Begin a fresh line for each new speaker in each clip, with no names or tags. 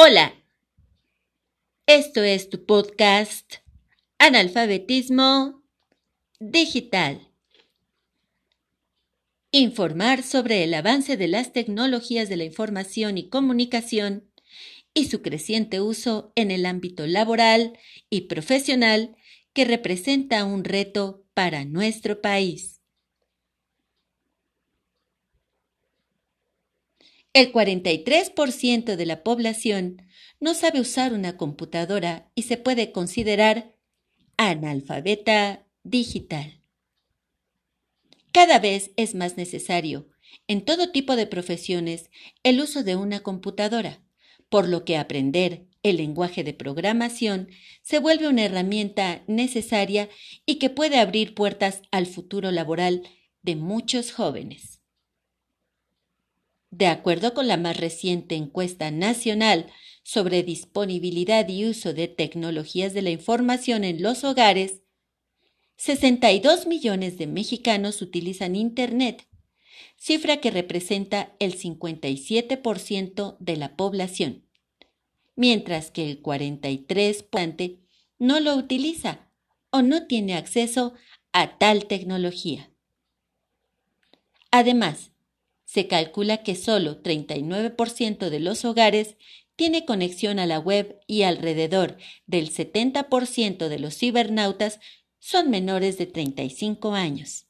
Hola, esto es tu podcast Analfabetismo Digital. Informar sobre el avance de las tecnologías de la información y comunicación y su creciente uso en el ámbito laboral y profesional que representa un reto para nuestro país. El 43% de la población no sabe usar una computadora y se puede considerar analfabeta digital. Cada vez es más necesario, en todo tipo de profesiones, el uso de una computadora, por lo que aprender el lenguaje de programación se vuelve una herramienta necesaria y que puede abrir puertas al futuro laboral de muchos jóvenes. De acuerdo con la más reciente encuesta nacional sobre disponibilidad y uso de tecnologías de la información en los hogares, 62 millones de mexicanos utilizan Internet, cifra que representa el 57% de la población, mientras que el 43% no lo utiliza o no tiene acceso a tal tecnología. Además, se calcula que solo 39% de los hogares tiene conexión a la web y alrededor del 70% de los cibernautas son menores de 35 años.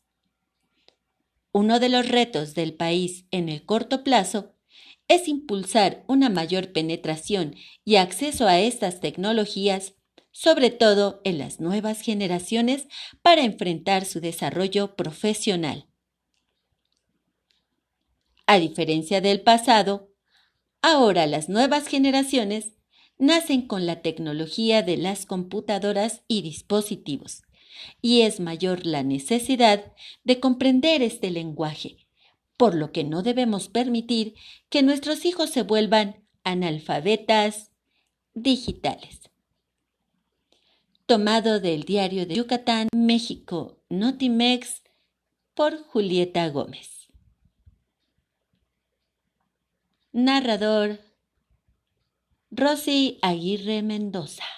Uno de los retos del país en el corto plazo es impulsar una mayor penetración y acceso a estas tecnologías, sobre todo en las nuevas generaciones, para enfrentar su desarrollo profesional. A diferencia del pasado, ahora las nuevas generaciones nacen con la tecnología de las computadoras y dispositivos, y es mayor la necesidad de comprender este lenguaje, por lo que no debemos permitir que nuestros hijos se vuelvan analfabetas digitales. Tomado del diario de Yucatán, México, Notimex, por Julieta Gómez. Narrador Rosy Aguirre Mendoza